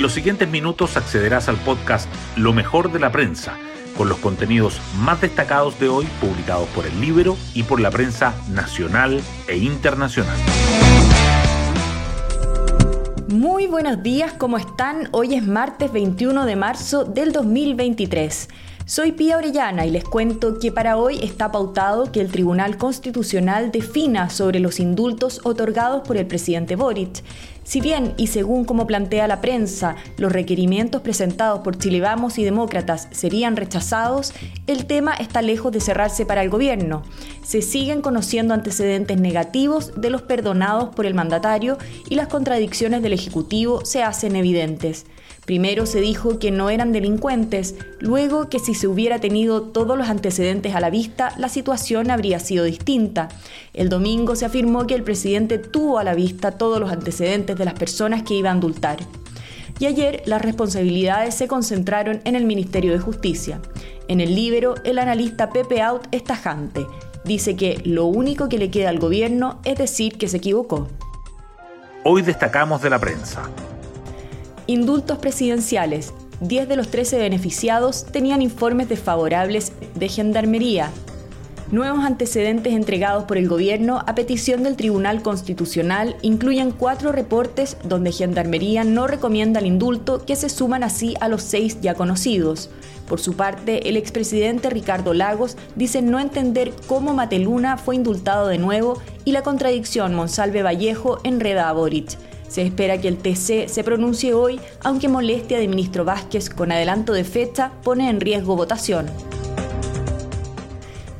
En los siguientes minutos accederás al podcast Lo mejor de la prensa, con los contenidos más destacados de hoy publicados por el libro y por la prensa nacional e internacional. Muy buenos días, ¿cómo están? Hoy es martes 21 de marzo del 2023. Soy Pía Orellana y les cuento que para hoy está pautado que el Tribunal Constitucional defina sobre los indultos otorgados por el presidente Boric. Si bien, y según como plantea la prensa, los requerimientos presentados por Chile Vamos y Demócratas serían rechazados, el tema está lejos de cerrarse para el gobierno. Se siguen conociendo antecedentes negativos de los perdonados por el mandatario y las contradicciones del Ejecutivo se hacen evidentes. Primero se dijo que no eran delincuentes, luego que si se hubiera tenido todos los antecedentes a la vista, la situación habría sido distinta. El domingo se afirmó que el presidente tuvo a la vista todos los antecedentes de las personas que iba a indultar. Y ayer las responsabilidades se concentraron en el Ministerio de Justicia. En el libro, el analista Pepe Out es tajante. Dice que lo único que le queda al gobierno es decir que se equivocó. Hoy destacamos de la prensa. Indultos presidenciales. 10 de los 13 beneficiados tenían informes desfavorables de Gendarmería. Nuevos antecedentes entregados por el gobierno a petición del Tribunal Constitucional incluyen cuatro reportes donde Gendarmería no recomienda el indulto que se suman así a los seis ya conocidos. Por su parte, el expresidente Ricardo Lagos dice no entender cómo Mateluna fue indultado de nuevo y la contradicción Monsalve Vallejo enreda a Boric. Se espera que el TC se pronuncie hoy, aunque molestia de ministro Vázquez con adelanto de fecha pone en riesgo votación.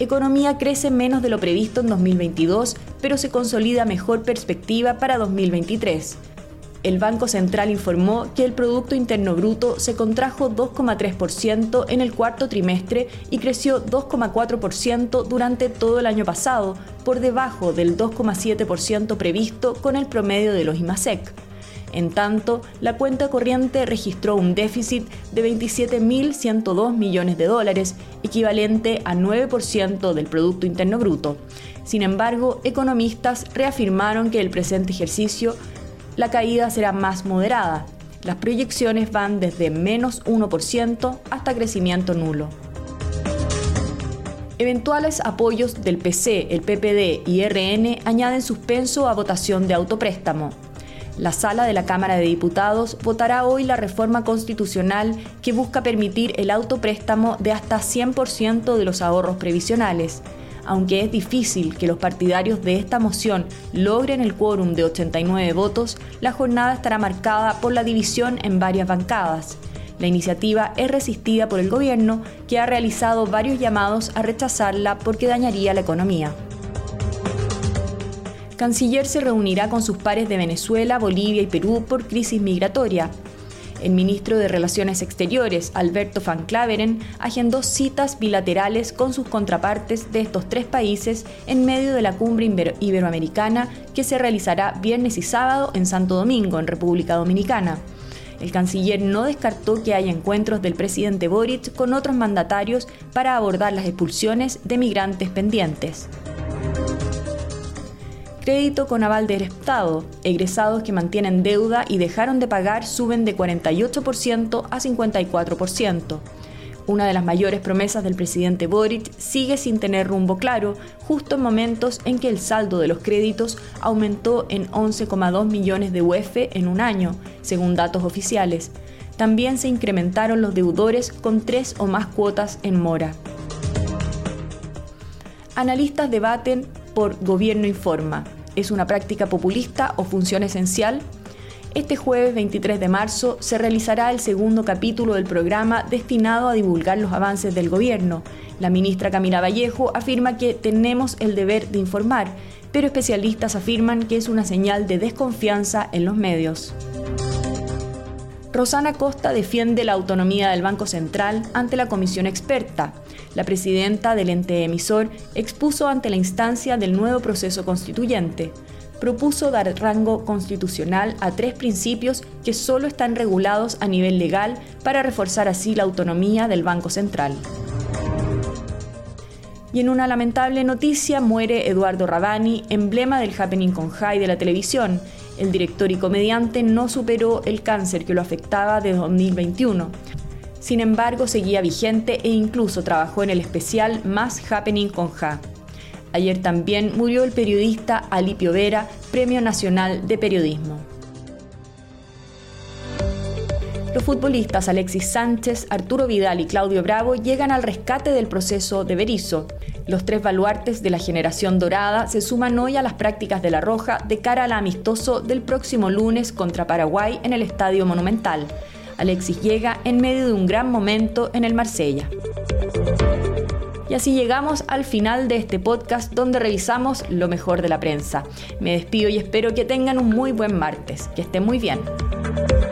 Economía crece menos de lo previsto en 2022, pero se consolida mejor perspectiva para 2023 el Banco Central informó que el Producto Interno Bruto se contrajo 2,3% en el cuarto trimestre y creció 2,4% durante todo el año pasado, por debajo del 2,7% previsto con el promedio de los IMASEC. En tanto, la cuenta corriente registró un déficit de 27.102 millones de dólares, equivalente a 9% del Producto Interno Bruto. Sin embargo, economistas reafirmaron que el presente ejercicio la caída será más moderada. Las proyecciones van desde menos 1% hasta crecimiento nulo. Eventuales apoyos del PC, el PPD y RN añaden suspenso a votación de autopréstamo. La sala de la Cámara de Diputados votará hoy la reforma constitucional que busca permitir el autopréstamo de hasta 100% de los ahorros previsionales aunque es difícil que los partidarios de esta moción logren el quórum de 89 votos, la jornada estará marcada por la división en varias bancadas. La iniciativa es resistida por el gobierno, que ha realizado varios llamados a rechazarla porque dañaría la economía. Canciller se reunirá con sus pares de Venezuela, Bolivia y Perú por crisis migratoria. El ministro de Relaciones Exteriores, Alberto Van Claveren, agendó citas bilaterales con sus contrapartes de estos tres países en medio de la cumbre iberoamericana que se realizará viernes y sábado en Santo Domingo, en República Dominicana. El canciller no descartó que haya encuentros del presidente Boric con otros mandatarios para abordar las expulsiones de migrantes pendientes. Crédito con aval del Estado. Egresados que mantienen deuda y dejaron de pagar suben de 48% a 54%. Una de las mayores promesas del presidente Boric sigue sin tener rumbo claro, justo en momentos en que el saldo de los créditos aumentó en 11,2 millones de UF en un año, según datos oficiales. También se incrementaron los deudores con tres o más cuotas en mora. Analistas debaten por Gobierno Informa es una práctica populista o función esencial? Este jueves 23 de marzo se realizará el segundo capítulo del programa destinado a divulgar los avances del gobierno. La ministra Camila Vallejo afirma que tenemos el deber de informar, pero especialistas afirman que es una señal de desconfianza en los medios. Rosana Costa defiende la autonomía del Banco Central ante la comisión experta. La presidenta del ente emisor expuso ante la instancia del nuevo proceso constituyente. Propuso dar rango constitucional a tres principios que solo están regulados a nivel legal para reforzar así la autonomía del Banco Central. Y en una lamentable noticia muere Eduardo Rabani, emblema del happening con high de la televisión. El director y comediante no superó el cáncer que lo afectaba desde 2021. Sin embargo, seguía vigente e incluso trabajó en el especial Más Happening con Ja. Ayer también murió el periodista Alipio Vera, Premio Nacional de Periodismo. Futbolistas Alexis Sánchez, Arturo Vidal y Claudio Bravo llegan al rescate del proceso de Berizo. Los tres baluartes de la generación dorada se suman hoy a las prácticas de la Roja de cara al amistoso del próximo lunes contra Paraguay en el Estadio Monumental. Alexis llega en medio de un gran momento en el Marsella. Y así llegamos al final de este podcast donde revisamos lo mejor de la prensa. Me despido y espero que tengan un muy buen martes. Que estén muy bien.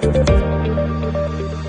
Música